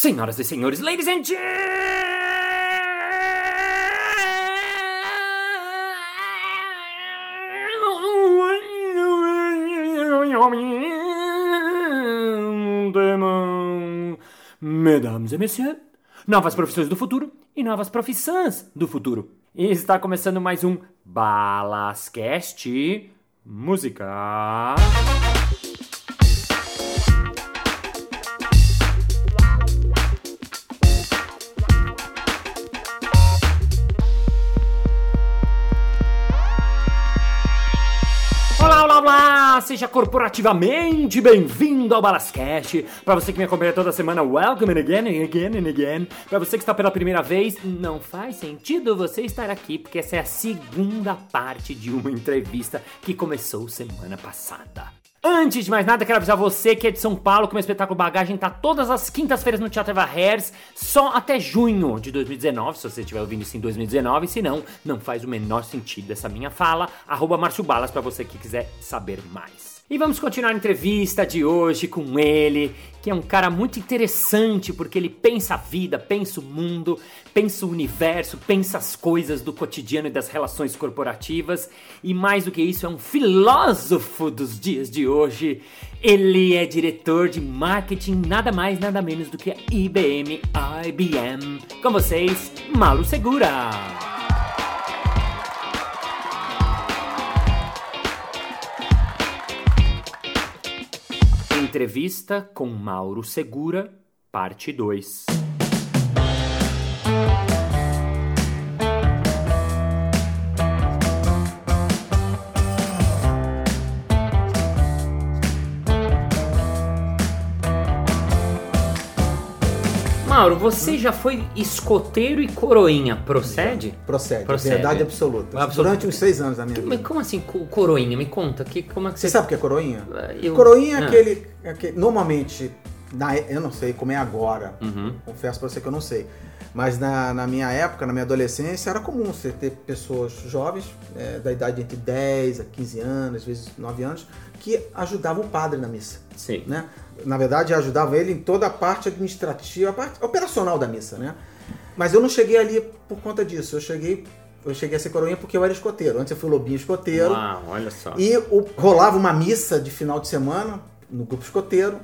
Senhoras e senhores, ladies and gentlemen, mesdames et messieurs, novas profissões do futuro e novas profissões do futuro. E está começando mais um Balascast Música. Seja corporativamente bem-vindo ao Balascast. Para você que me acompanha toda semana, welcome again and again and again. Para você que está pela primeira vez, não faz sentido você estar aqui, porque essa é a segunda parte de uma entrevista que começou semana passada. Antes de mais nada, quero avisar você que é de São Paulo que o meu espetáculo Bagagem tá todas as quintas-feiras no Teatro Eva Hairs, só até junho de 2019, se você estiver ouvindo isso em 2019, se não, não faz o menor sentido essa minha fala, arroba Márcio Balas pra você que quiser saber mais. E vamos continuar a entrevista de hoje com ele, que é um cara muito interessante porque ele pensa a vida, pensa o mundo, pensa o universo, pensa as coisas do cotidiano e das relações corporativas e mais do que isso, é um filósofo dos dias de hoje. Ele é diretor de marketing nada mais nada menos do que a IBM IBM. Com vocês, Malu Segura. Entrevista com Mauro Segura, parte 2. Mauro, você já foi escoteiro e coroinha, procede? Procede, Procede. verdade absoluta. Absoluta. Durante uns seis anos da minha Mas vida. como assim co- coroinha? Me conta, que, como é que Você você... sabe o que é coroinha? Eu- Coroinha é Ah. aquele, aquele- Normalmente, na, eu não sei como é agora, Uhum. confesso pra você que eu não sei. Mas na, na minha época, na minha adolescência, era comum você ter pessoas jovens, é, da idade entre 10 a 15 anos, às vezes 9 anos, que ajudavam o padre na missa. Sim. né? Na verdade, ajudavam ele em toda a parte administrativa, a parte operacional da missa, né? Mas eu não cheguei ali por conta disso. Eu cheguei, eu cheguei a ser coroinha porque eu era escoteiro. Antes eu fui lobinho escoteiro. Uau, olha só. E o- rolava uma missa de final de semana no grupo escoteiro.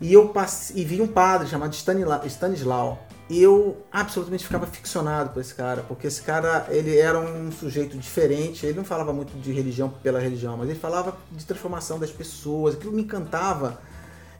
E eu passe, e vi um padre chamado Stanislau. E eu absolutamente ficava ficcionado por esse cara, porque esse cara ele era um sujeito diferente. Ele não falava muito de religião pela religião, mas ele falava de transformação das pessoas. Aquilo me encantava.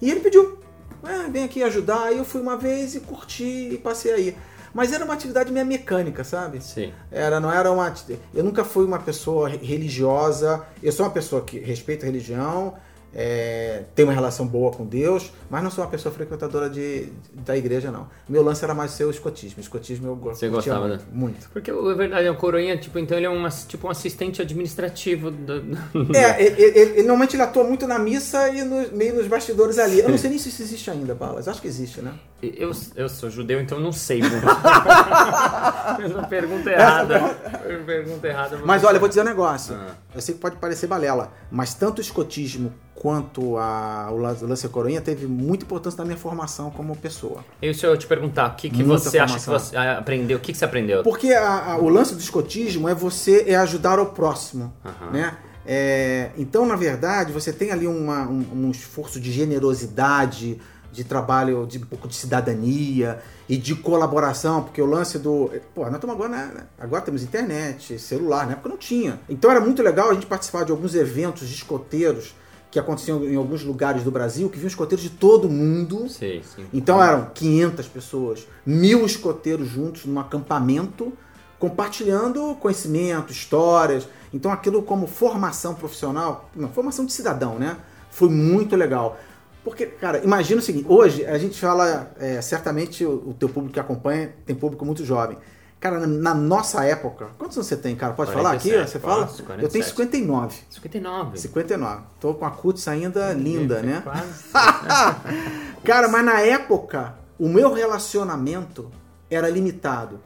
E ele pediu, "É, vem aqui ajudar. Aí eu fui uma vez e curti e passei aí. Mas era uma atividade meio mecânica, sabe? Sim. Era, não era uma. Eu nunca fui uma pessoa re- religiosa. Eu sou uma pessoa que respeita a religião, é, tenho uma relação boa com Deus, mas não sou uma pessoa frequentadora de, da igreja, não. Meu lance era mais ser o escotismo. Escotismo eu go- Você gostava, muito, né? muito. Porque é verdade, é um coroinha, tipo, então ele é um, tipo um assistente administrativo do... É, ele, ele- ele- normalmente ele atua muito na missa e no- meio nos bastidores ali. Eu não sei nem se isso existe ainda, Balas. Acho que existe, né? Eu, eu sou judeu, então não sei muito. Fez uma pergunta errada. Fez uma pergunta errada. Mas olha, eu vou dizer um negócio. Ah. Eu sei que pode parecer balela, mas tanto o escotismo quanto a, o lance coroinha teve muita importância na minha formação como pessoa. E se eu te perguntar, o que, que Muita você acha que formação. você ah, aprendeu? O que, que você aprendeu? Porque a- a- o lance do escotismo é você é ajudar o próximo, Aham. né? É, então, na verdade, você tem ali uma- um, um esforço de generosidade, de trabalho, de um pouco de cidadania e de colaboração, porque o lance do. Pô, nós estamos agora, né? Agora temos internet, celular, na época não tinha. Então era muito legal a gente participar de alguns eventos de escoteiros que aconteciam em alguns lugares do Brasil, que vinham escoteiros de todo mundo. Sim, sim. Então eram 500 pessoas, mil escoteiros juntos num acampamento, compartilhando conhecimento, histórias. Então aquilo como formação profissional, não, formação de cidadão, né? Foi muito legal. Porque, cara, imagina o seguinte, hoje a gente fala, é, certamente o, o teu público que acompanha tem público muito jovem. Cara, na, nossa época, quantos anos você tem, cara? Pode falar aqui? 47, Você fala? posso, Eu tenho 47. 59. 59. 59. Tô com a cutis ainda linda, né? Quase. Cara, mas na época, o meu relacionamento era limitado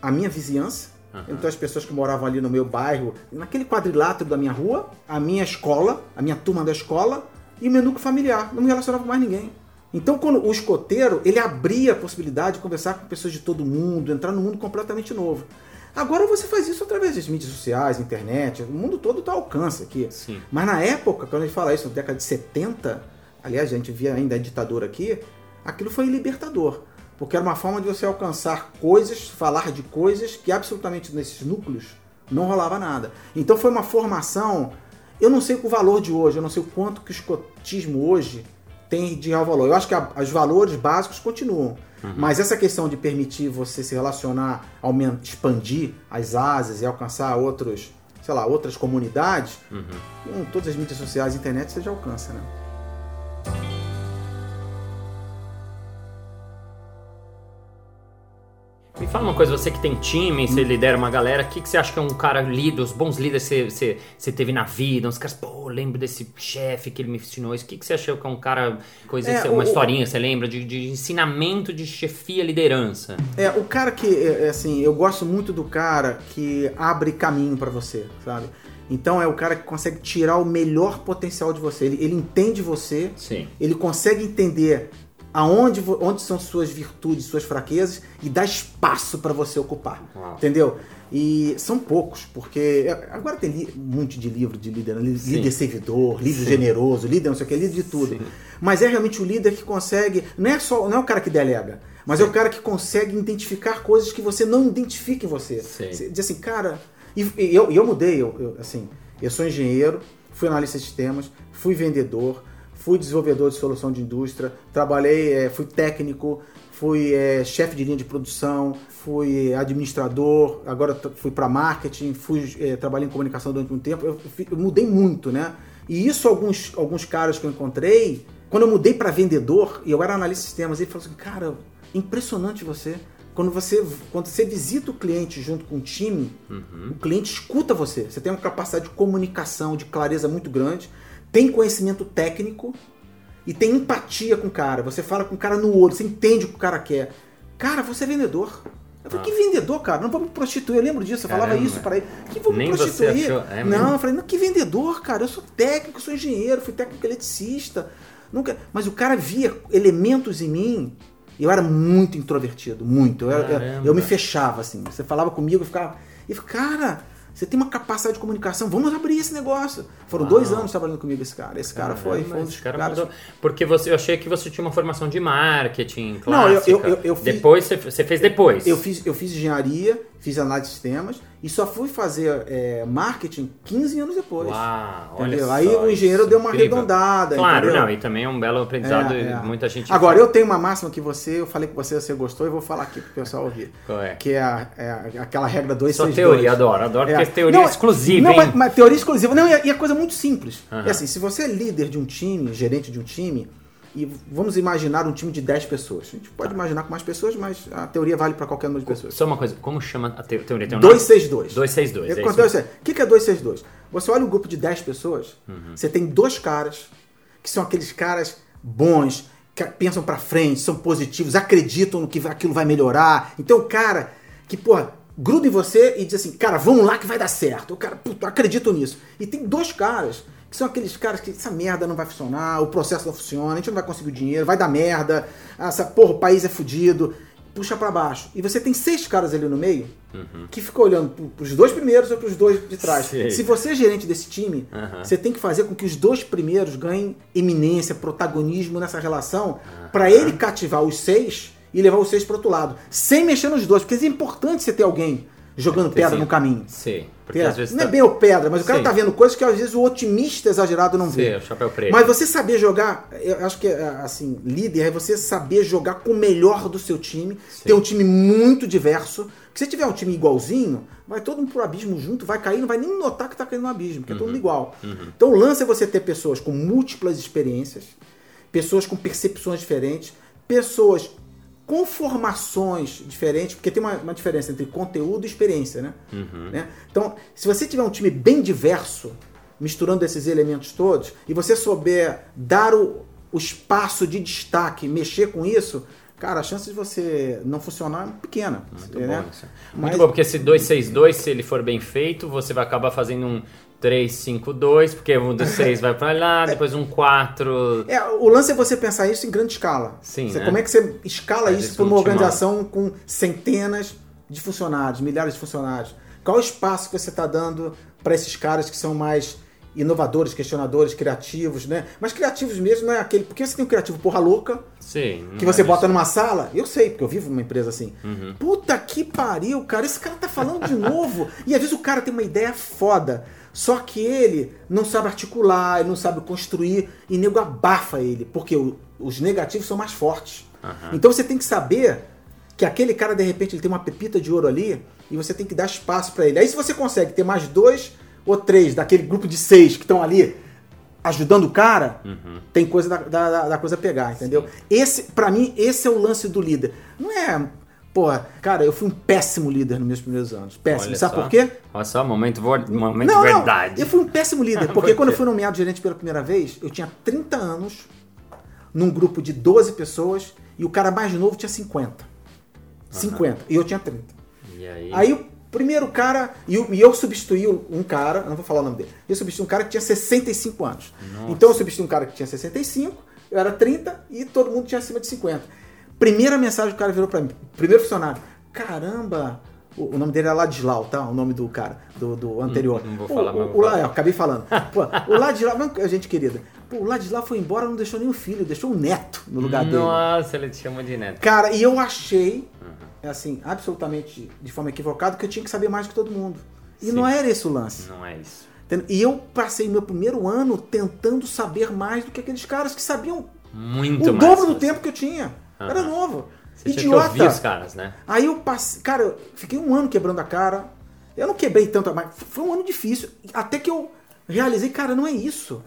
à minha vizinhança, Aham. então as pessoas que moravam ali no meu bairro, naquele quadrilátero da minha rua, a minha escola, a minha turma da escola e o meu núcleo familiar. Não me relacionava com mais ninguém. Então, quando o escoteiro, ele abria a possibilidade de conversar com pessoas de todo mundo, entrar num mundo completamente novo. Agora você faz isso através das mídias sociais, internet, o mundo todo está ao alcance aqui. Sim. Mas na época, quando a gente fala isso, na década de 70, aliás, a gente via ainda a ditadura aqui, aquilo foi libertador. Porque era uma forma de você alcançar coisas, falar de coisas que absolutamente nesses núcleos não rolava nada. Então foi uma formação. Eu não sei o valor de hoje, eu não sei o quanto que o escotismo hoje tem de real valor. Eu acho que a, os valores básicos continuam. Uhum. Mas essa questão de permitir você se relacionar, aumentar, expandir as asas e alcançar outros, sei lá, outras comunidades, uhum. com todas as mídias sociais e internet você já alcança, né? Fala uma coisa, você que tem time, você hum. lidera uma galera, o que, que você acha que é um cara líder, os bons líderes que você, você, você teve na vida, uns caras, pô, lembro desse chefe que ele me ensinou isso. O que, que você achou que é um cara, coisa, é, uma o, historinha, você lembra, de, de, ensinamento de chefia, liderança? É, o cara que, é, é assim, eu gosto muito do cara que abre caminho para você, sabe? Então é o cara que consegue tirar o melhor potencial de você. Ele, ele entende você, Sim. ele consegue entender aonde onde são suas virtudes, suas fraquezas e dá espaço para você ocupar. Uau. Entendeu? E são poucos, porque agora tem um monte de livro de líder, líder servidor, líder Sim. generoso, líder não sei o que, líder de tudo. Sim. Mas é realmente o líder que consegue, não é só, não é o cara que delega, mas Sim. é o cara que consegue identificar coisas que você não identifica em você. Sim. Diz assim, cara, e, e eu, eu mudei, eu, eu, assim, eu sou engenheiro, fui analista de sistemas, fui vendedor, fui desenvolvedor de solução de indústria, trabalhei, é, fui técnico, fui é, chefe de linha de produção, fui administrador, agora fui para marketing, fui é, trabalhei em comunicação durante um tempo. Eu, eu, mudei muito, né? E isso alguns alguns caras que eu encontrei, quando eu mudei para vendedor e eu era analista de sistemas, ele falou assim, cara, impressionante você. Quando você, quando você visita o cliente junto com o time, uhum. o cliente escuta você. Você tem uma capacidade de comunicação, de clareza muito grande tem conhecimento técnico e tem empatia com o cara. Você fala com o cara no olho, você entende o que o cara quer. Cara, você é vendedor. Eu falei, ah. que vendedor, cara? Não vou me prostituir. Eu lembro disso, eu falava Caramba. isso para ele. Que vou me prostituir? É não, eu falei, não, que vendedor, cara? Eu sou técnico, sou engenheiro, fui técnico eletricista. Nunca... Mas o cara via elementos em mim. Eu era muito introvertido, muito. Eu, eu, eu, me fechava, assim. Você falava comigo, eu ficava. E cara, você tem uma capacidade de comunicação, vamos abrir esse negócio. Foram ah. dois anos trabalhando comigo esse cara. Esse cara foi, foi um dos cara caras... Mudou. Porque você, eu achei que você tinha uma formação de marketing clássica. Não, eu, eu, eu, eu fiz, Depois, você, você fez depois. Eu fiz, eu fiz engenharia, fiz análise de sistemas e só fui fazer é, marketing 15 anos depois. Uau, entendeu? Aí o engenheiro deu uma incrível. arredondada. Claro, entendeu? não, e também é um belo aprendizado é, é. muita gente. Agora, fala. eu tenho uma máxima que você, eu falei que você, você gostou e vou falar aqui pro pessoal ouvir. Qual é? Que é, a, é aquela regra 262. Só teoria, adoro, adoro, é. porque é teoria não, exclusiva. Não, mas, mas, teoria exclusiva. Não, e é coisa muito simples. Uhum. É assim, se você é líder de um time, gerente de um time, e vamos imaginar um time de 10 pessoas. A gente pode tá. imaginar com mais pessoas, mas a teoria vale para qualquer número de pessoas. Só uma coisa, como chama a teoria? Tem um 262. 262. É o que, que é 262? Você olha um grupo de 10 pessoas, uhum. você tem dois caras, que são aqueles caras bons, que pensam para frente, são positivos, acreditam no que aquilo vai melhorar. Então o cara que, porra, gruda em você e diz assim, cara, vamos lá que vai dar certo. O cara, puto, acredito nisso. E tem dois caras que são aqueles caras que essa merda não vai funcionar, o processo não funciona, a gente não vai conseguir o dinheiro, vai dar merda, essa porra, o país é fudido, puxa para baixo. E você tem seis caras ali no meio uhum. que ficam olhando pros dois primeiros ou pros dois de trás. Sei. Se você é gerente desse time, uhum. você tem que fazer com que os dois primeiros ganhem eminência, protagonismo nessa relação, uhum. para ele cativar os seis e levar os seis para outro lado, sem mexer nos dois, porque é importante você ter alguém jogando pedra sim. no caminho. Sim. Porque às vezes não é tá... é bem o pedra, mas o cara sim. tá vendo coisas que às vezes o otimista exagerado não vê. Sim, o chapéu preto. Mas você saber jogar, eu acho que assim, líder é você saber jogar com o melhor do seu time, sim. ter um time muito diverso. Porque se tiver um time igualzinho, vai todo mundo pro abismo junto, vai cair, não vai nem notar que tá caindo no abismo, porque uhum. é todo mundo uhum. igual. Uhum. Então o lance é você ter pessoas com múltiplas experiências, pessoas com percepções diferentes, pessoas com formações diferentes, porque tem uma, uma diferença entre conteúdo e experiência, né? Uhum. né? Então, se você tiver um time bem diverso, misturando esses elementos todos, e você souber dar o, o espaço de destaque, mexer com isso, cara, a chance de você não funcionar é pequena. Muito né? bom isso. Muito Mas... bom, porque esse 262, se ele for bem feito, você vai acabar fazendo um 3, 5, 2, porque um dos 6 vai pra lá, depois um 4. É, o lance é você pensar isso em grande escala. Sim, Você- né? Como é que você escala isso para uma organização com centenas de funcionários, milhares de funcionários? Qual o espaço que você está dando para esses caras que são mais inovadores, questionadores, criativos, né? Mas criativos mesmo não é aquele. Porque você tem um criativo porra louca, Sim. que você é bota isso. numa sala, eu sei, porque eu vivo numa empresa assim. Uhum. Puta que pariu, cara, esse cara tá falando de novo. e às vezes o cara tem uma ideia foda, só que ele não sabe articular, ele não sabe construir, e nego abafa ele, porque o- os negativos são mais fortes. Aham. Então você tem que saber que aquele cara, de repente, ele tem uma pepita de ouro ali, e você tem que dar espaço pra ele. Aí se você consegue ter mais dois ou três daquele grupo de seis que estão ali ajudando o cara, Uhum. tem coisa da, da, da coisa pegar, entendeu? Esse, para mim, esse é o lance do líder. Não é, porra, cara, eu fui um péssimo líder nos meus primeiros anos. Péssimo. Olha Sabe só. por quê? Olha só, momento, momento não, verdade. não, eu fui um péssimo líder, Por porque quê? quando eu fui nomeado gerente pela primeira vez, eu tinha 30 anos, num grupo de 12 pessoas, e o cara mais novo tinha 50. 50, e eu tinha 30. E aí? Aí o primeiro cara, e eu, e eu substituí um cara, não vou falar o nome dele, eu substituí um cara que tinha 65 anos. Nossa. Então eu substituí um cara que tinha 65, eu era 30 e todo mundo tinha acima de 50. Primeira mensagem que o cara virou pra mim, primeiro funcionário, caramba, o, o nome dele era Ladislau, tá? O nome do cara, do, do anterior. Não- não vou falar, o, o, La- falar. é, eu acabei falando. Pô, o Ladislau, gente querida, pô, o Ladislau foi embora, não deixou nenhum filho, deixou um neto no lugar dele. Nossa, ele te chama de neto. Cara, e eu achei, Uhum. assim, absolutamente de forma equivocada, que eu tinha que saber mais que todo mundo. E Sim. não era esse o lance. Não é isso. entendeu? E eu passei meu primeiro ano tentando saber mais do que aqueles caras que sabiam Muito o mais. dobro do tempo que eu tinha. Aham. Era novo. Você tinha que Idiota. ouvir os caras, né? Aí eu passei, cara, eu fiquei um ano quebrando a cara. Eu não quebrei tanto, mas foi um ano difícil. Até que eu realizei, cara, não é isso.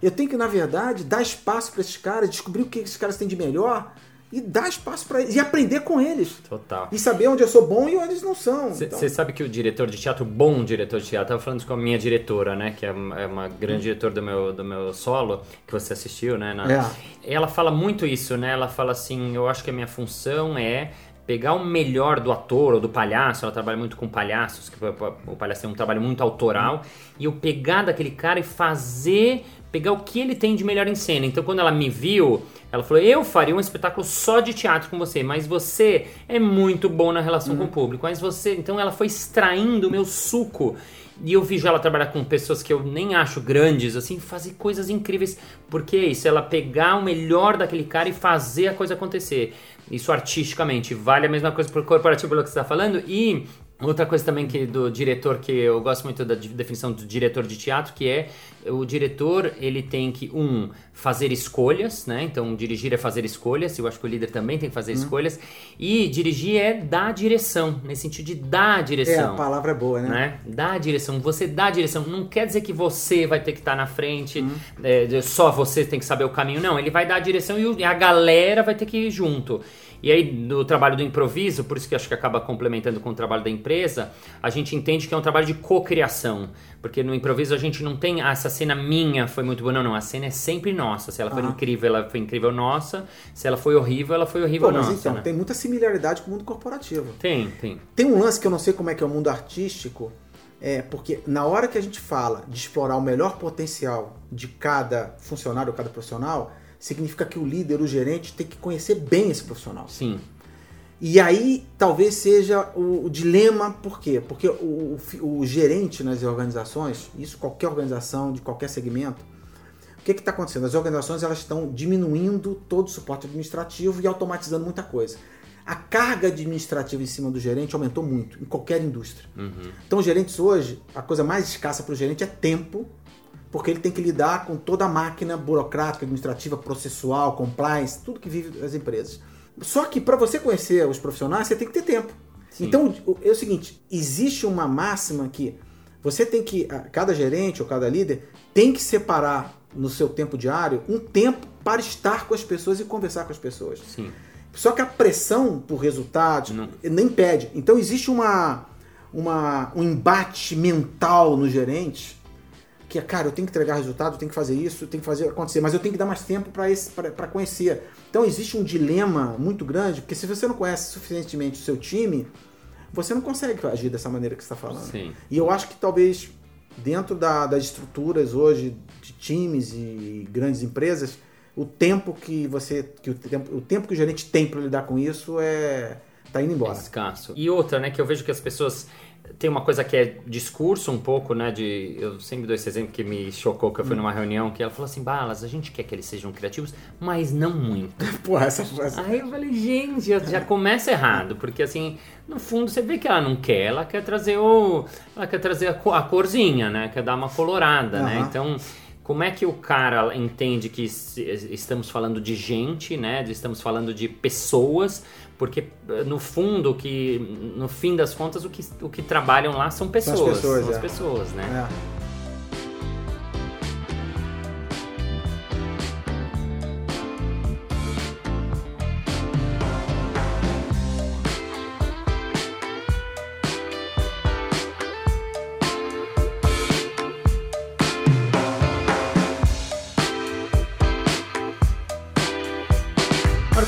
Eu tenho que, na verdade, dar espaço para esses caras, descobrir o que esses caras têm de melhor e dar espaço para eles e aprender com eles. Total. E saber onde eu sou bom e onde eles não são. Você Então, sabe que o diretor de teatro, bom diretor de teatro, tava falando isso com a minha diretora, né? Que é uma, é uma grande diretora do meu, do meu solo, que você assistiu, né? na- É. Ela fala muito isso, né? Ela fala assim: eu acho que a minha função é pegar o melhor do ator ou do palhaço, ela trabalha muito com palhaços, que o palhaço tem um trabalho muito autoral, e eu pegar daquele cara e fazer, pegar o que ele tem de melhor em cena. Então quando ela me viu, ela falou: Eu faria um espetáculo só de teatro com você, mas você é muito bom na relação com o público. Mas você. Então ela foi extraindo o meu suco. E eu vi já ela trabalhar com pessoas que eu nem acho grandes, assim, fazer coisas incríveis. Porque é isso, ela pegar o melhor daquele cara e fazer a coisa acontecer. Isso artisticamente. Vale a mesma coisa pro corporativo pelo que você está falando. E Outra coisa também que do diretor que eu gosto muito da de- definição do diretor de teatro, que é o diretor, ele tem que um fazer escolhas, né? Então dirigir é fazer escolhas, eu acho que o líder também tem que fazer escolhas e dirigir é dar direção, nesse sentido de dar é, direção. a palavra é boa, né? Né? A direção, você dá a direção. Não quer dizer que você vai ter que estar na frente, é, de- só você tem que saber o caminho. Não, ele vai dar a direção e a galera vai ter que ir junto. E aí, no trabalho do improviso, por isso que acho que acaba complementando com o trabalho da empresa, a gente entende que é um trabalho de cocriação. Porque no improviso a gente não tem, ah, essa cena minha foi muito boa. Não, não, a cena é sempre nossa. Se ela foi incrível, ela foi incrível nossa. Se ela foi horrível, ela foi horrível Pô, mas nossa. então, né? tem muita similaridade com o mundo corporativo. tem, tem. Tem um lance que eu não sei como é que é o mundo artístico, é porque na hora que a gente fala de explorar o melhor potencial de cada funcionário, cada profissional, significa que o líder, o gerente, tem que conhecer bem esse profissional. Sim. E aí talvez seja o, o dilema, por quê? Porque o, o o gerente nas organizações, isso qualquer organização, de qualquer segmento, o que está acontecendo? As organizações elas estão diminuindo todo o suporte administrativo e automatizando muita coisa. A carga administrativa em cima do gerente aumentou muito, em qualquer indústria. Então, os gerentes hoje, a coisa mais escassa para o gerente é tempo, porque ele tem que lidar com toda a máquina burocrática, administrativa, processual, compliance, tudo que vive as empresas. Só que para você conhecer os profissionais, você tem que ter tempo. Sim. Então, é o seguinte, existe uma máxima que você tem que, cada gerente ou cada líder tem que separar no seu tempo diário um tempo para estar com as pessoas e conversar com as pessoas. Sim. Só que a pressão por resultados Não. nem impede. Então existe uma, uma, um embate mental no gerente que é, cara, eu tenho que entregar resultado, eu tenho que fazer isso, eu tenho que fazer acontecer, mas eu tenho que dar mais tempo para conhecer. Então existe um dilema muito grande, porque se você não conhece suficientemente o seu time, você não consegue agir dessa maneira que você está falando. Sim. E eu acho que talvez dentro da, das estruturas hoje de times e grandes empresas, o tempo que você, que o tempo, o tempo que o gerente tem para lidar com isso é tá indo embora. É escasso. E outra, né, que eu vejo que as pessoas tem uma coisa que é discurso um pouco, né? De, eu sempre dou esse exemplo que me chocou, que eu fui hum. numa reunião, que ela falou assim, Balas, a gente quer que eles sejam criativos, mas não muito. Porra, essa frase... Aí eu falei, gente, já começa errado, porque assim, no fundo você vê que ela não quer, ela quer trazer o... Ela quer trazer a, a corzinha, né? Quer dar uma colorada, uhum. né? Então... Como é que o cara entende que estamos falando de gente, né? Estamos falando de pessoas, porque no fundo que no fim das contas o que, o que trabalham lá são pessoas, são as pessoas, são as é. pessoas né? É.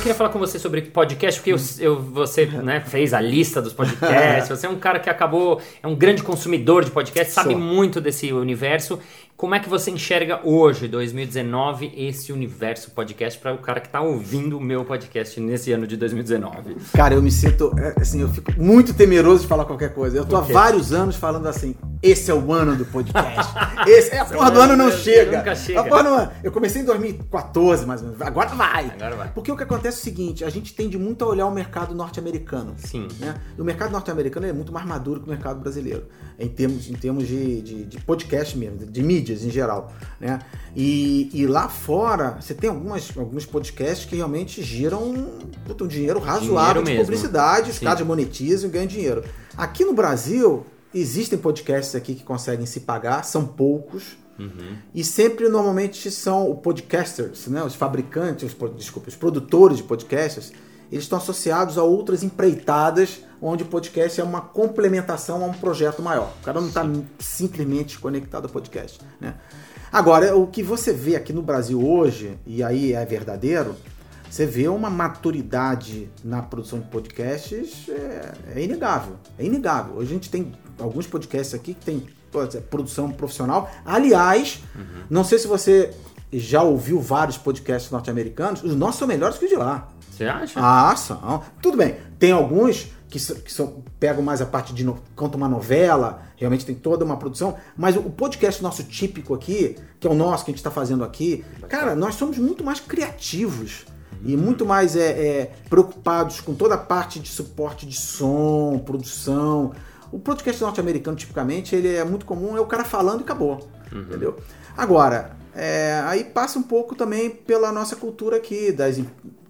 queria falar com você sobre podcast, porque eu, eu, você né, fez a lista dos podcasts, você é um cara que acabou, é um grande consumidor de podcasts, sabe muito desse universo. Como é que você enxerga hoje, 2019, esse universo podcast para o cara que está ouvindo o meu podcast nesse ano de 2019? Cara, eu me sinto, é, assim, eu fico muito temeroso de falar qualquer coisa. Eu tô há vários anos falando assim, esse é o ano do podcast. Esse, é, a porra do ano não chega. Nunca chega. A porra não, eu comecei em 2014, mais ou menos. Agora vai. Agora vai. Porque o que acontece é o seguinte, a gente tende muito a olhar o mercado norte-americano. Sim. Né? E o mercado norte-americano é muito mais maduro que o mercado brasileiro. Em termos, em termos de, de, de podcast mesmo, de mídia mídias em geral. Né? E, e lá fora, você tem algumas, alguns podcasts que realmente giram um dinheiro razoável dinheiro de mesmo. publicidade, os Sim. caras monetizam e ganham dinheiro. Aqui no Brasil, existem podcasts aqui que conseguem se pagar, são poucos. Uhum. E sempre, normalmente, são os podcasters, né? os fabricantes, os, desculpa, os produtores de podcasts, eles estão associados a outras empreitadas onde o podcast é uma complementação a um projeto maior. O cara não está simplesmente conectado ao podcast. Né? Agora, o que você vê aqui no Brasil hoje, e aí é verdadeiro, você vê uma maturidade na produção de podcasts é, é inegável. É inegável. Hoje a gente tem alguns podcasts aqui que tem produção profissional. Aliás, uhum. não sei se você já ouviu vários podcasts norte-americanos, os nossos são melhores que os de lá. Você acha? Ah, são. Tudo bem. Tem alguns que, que são, pegam mais a parte de. No, conta uma novela, realmente tem toda uma produção. Mas o, o podcast nosso típico aqui, que é o nosso que a gente está fazendo aqui, cara, nós somos muito mais criativos. E muito mais é, é, preocupados com toda a parte de suporte de som, produção. O podcast norte-americano, tipicamente, ele é muito comum, é o cara falando e acabou. Uhum. Entendeu? Agora, é, aí passa um pouco também pela nossa cultura aqui, das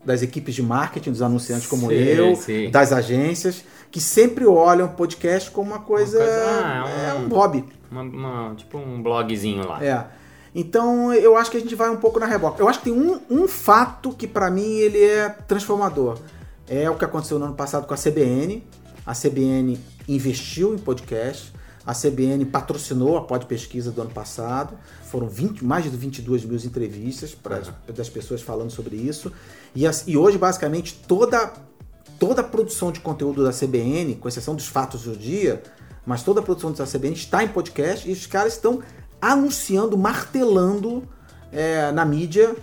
das equipes de marketing, dos anunciantes como sim, eu, sim. das agências, que sempre olham o podcast como uma coisa. Uma coisa ah, é, um, um, hobby. Uma, uma, tipo um blogzinho lá. É. Então eu acho que a gente vai um pouco na reboca. Eu acho que tem um, um fato que para mim ele é transformador. É o que aconteceu no ano passado com a CBN. A CBN investiu em podcast. A CBN patrocinou a Pod Pesquisa do ano passado. Foram 20, mais de 22 mil entrevistas pra, das pessoas falando sobre isso. E, as, e hoje, basicamente, toda, toda a produção de conteúdo da CBN, com exceção dos fatos do dia, mas toda a produção da CBN está em podcast e os caras estão anunciando, martelando é, na mídia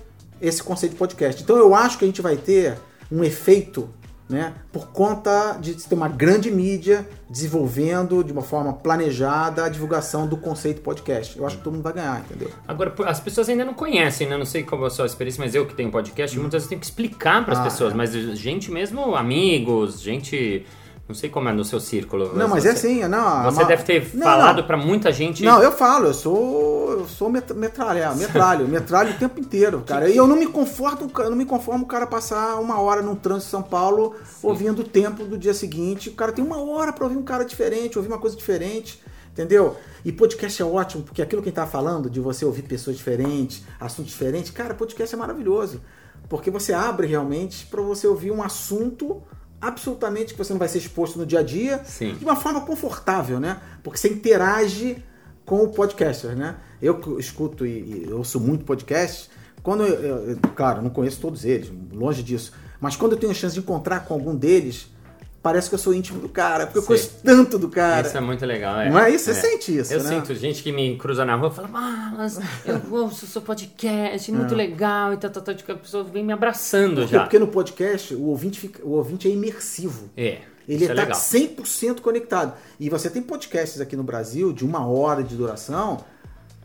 esse conceito de podcast. Então eu acho que a gente vai ter um efeito né, por conta de ter uma grande mídia desenvolvendo de uma forma planejada a divulgação do conceito podcast. Eu acho que todo mundo vai ganhar, entendeu? Agora, as pessoas ainda não conhecem, né? Não sei qual é a sua experiência, mas eu que tenho podcast, hum. muitas vezes tenho que explicar para as ah, pessoas, é. mas gente mesmo, amigos, gente não sei como é no seu círculo. Não, mas você, é assim, não. Você deve ter não, falado para muita gente. Não, eu falo, eu sou, eu sou metralha, metralho, metralho o tempo inteiro, cara. E eu não me conforto, eu não me conformo o cara passar uma hora num trânsito de São Paulo Sim. ouvindo o tempo do dia seguinte. O cara tem uma hora para ouvir um cara diferente, ouvir uma coisa diferente. Entendeu? E podcast é ótimo, porque aquilo que a gente tá falando, de você ouvir pessoas diferentes, assuntos diferentes, cara, podcast é maravilhoso. Porque você abre realmente para você ouvir um assunto absolutamente que você não vai ser exposto no dia a dia Sim. de uma forma confortável, né? Porque você interage com o podcaster, né? Eu escuto e, e ouço muito podcast. Quando eu, eu, claro, não conheço todos eles, longe disso. Mas quando eu tenho a chance de encontrar com algum deles, parece que eu sou íntimo do cara, porque eu Sim. conheço tanto do cara. Isso é muito legal, é. Não é isso? Você É. sente isso, Eu né? sinto gente que me cruza na rua e fala, ah, mas eu ouço o seu podcast, muito legal, e tal, tal, tal, tipo, a pessoa vem me abraçando Por quê? já. Porque no podcast o ouvinte, fica, o ouvinte é imersivo. É, Ele é está legal. 100% conectado. E você tem podcasts aqui no Brasil de uma hora de duração,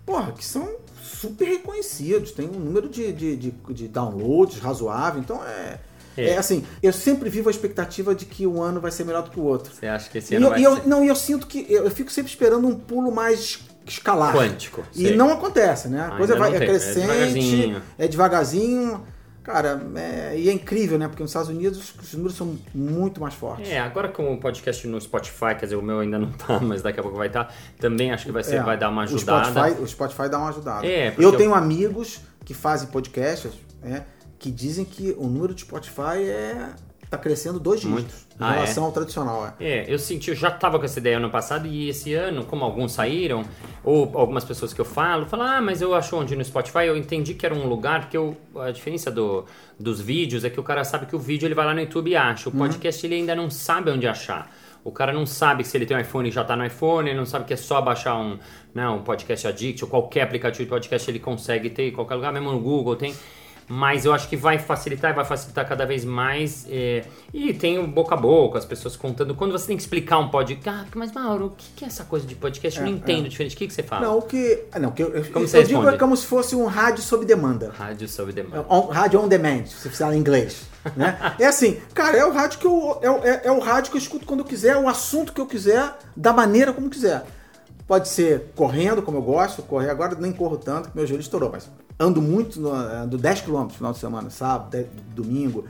porra, que são super reconhecidos, tem um número de, de, de, de downloads razoável, então é, É. é. assim, eu sempre vivo a expectativa de que um ano vai ser melhor do que o outro. Você acha que esse E ano eu, vai e eu- ser não, e eu sinto que eu, eu fico sempre esperando um pulo mais escalar. quântico? E sei. não acontece, né? A coisa vai, é é crescente, devagarzinho. é devagarzinho. Cara, é- e é incrível, né? Porque nos Estados Unidos os números são muito mais fortes. É, agora com o podcast no Spotify, quer dizer, o meu ainda não tá, mas daqui a pouco vai estar, também acho que vai, ser, É, vai dar uma O ajudada. Spotify, o Spotify dá uma ajudada. É, eu eu- tenho amigos que fazem podcasts né, que dizem que o número de Spotify é tá crescendo dois dígitos em Ah, relação ao tradicional. É. É, eu senti, eu já tava com essa ideia ano passado e esse ano, como alguns saíram, ou algumas pessoas que eu falo, falam, ah, mas eu acho onde no Spotify, eu entendi que era um lugar que eu, a diferença do, dos vídeos é que o cara sabe que o vídeo ele vai lá no YouTube e acha, o Uhum. podcast ele ainda não sabe onde achar. O cara não sabe se ele tem um iPhone já tá no iPhone, ele não sabe que é só baixar um, né, um podcast addict ou qualquer aplicativo de podcast ele consegue ter em qualquer lugar, mesmo no Google tem. Mas eu acho que vai facilitar e vai facilitar cada vez mais. é, E tem o boca a boca, as pessoas contando. Quando você tem que explicar um podcast. Ah, mas Mauro, o que é essa coisa de podcast? Eu não É, entendo diferente. O que, que você fala? Não, o que. ah, Não, o que eu, eu- Como eu você digo responde? é como se fosse um rádio sob demanda. Rádio sob É demanda. on- rádio on demand, se você precisar em inglês. Né? É assim, cara, é o rádio que eu. É, o- é- é o rádio que eu escuto quando eu quiser, o assunto que eu quiser, da maneira como quiser. Pode ser correndo, como eu gosto, correr agora nem corro tanto, que meu joelho estourou, mas ando muito, no, ando 10 km no final de semana, sábado, domingo,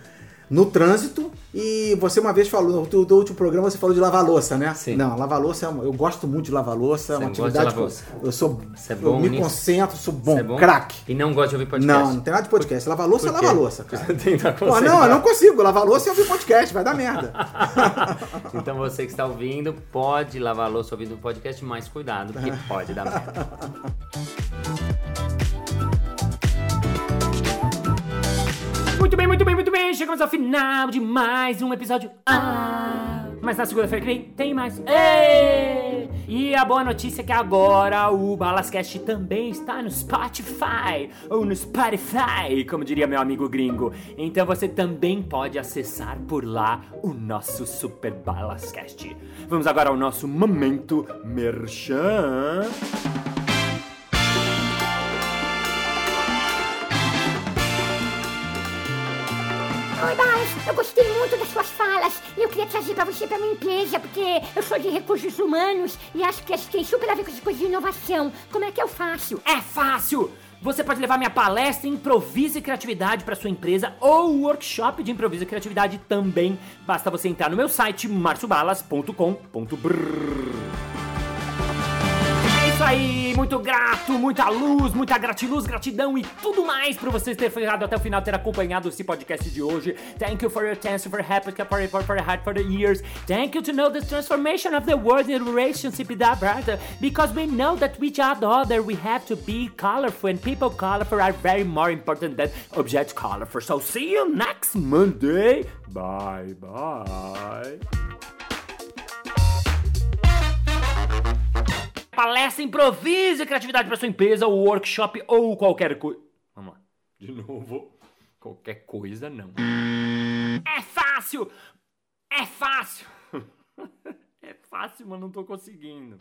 no trânsito. E você uma vez falou, no, último programa você falou de lavar louça, né? Sim. Não, lavar louça, é uma- eu gosto muito de lavar louça, é uma atividade que eu, eu sou. É eu bom me nisso? concentro, sou bom, é bom? craque. E não gosta de ouvir podcast? Não, não tem nada de podcast. Lavar louça é lavar louça, cara. Pô, não, eu não consigo. Lavar louça e ouvir podcast, vai dar merda. Então você que está ouvindo, pode lavar louça ouvindo o podcast, mas cuidado, porque pode dar merda. Muito bem, muito bem, muito bem. Chegamos ao final de mais um episódio. Ah, mas na segunda-feira que vem tem mais. Ê! E a boa notícia é que agora o Balascast também está no Spotify ou no Spotify, como diria meu amigo gringo. Então você também pode acessar por lá o nosso Super Balascast. Vamos agora ao nosso momento merchan. Oi, Balas, eu gostei muito das suas falas e eu queria trazer pra você pra minha empresa, porque eu sou de recursos humanos e acho que tem super a ver com essa coisa de inovação. Como é que eu faço? É fácil! Você pode levar minha palestra Improviso e Criatividade para sua empresa ou workshop de Improviso e Criatividade também. Basta você entrar no meu site marciobalas.com.br. Aí, muito grato, muita luz, muita gratiluz, gratidão e tudo mais por vocês terem ficado até o final, ter acompanhado esse podcast de hoje. Thank you for your attention, for happy, for, for, for for the years. Thank you to know the transformation of the world in relationship that brother, because we know that with each other we have to be colorful and people colorful are very more important than object colorful. So see you next Monday. Bye bye. Palestra, improvise criatividade para sua empresa, ou workshop ou qualquer coisa. Vamos lá. De novo. Qualquer coisa não. É fácil! É fácil! É fácil, mas não tô conseguindo.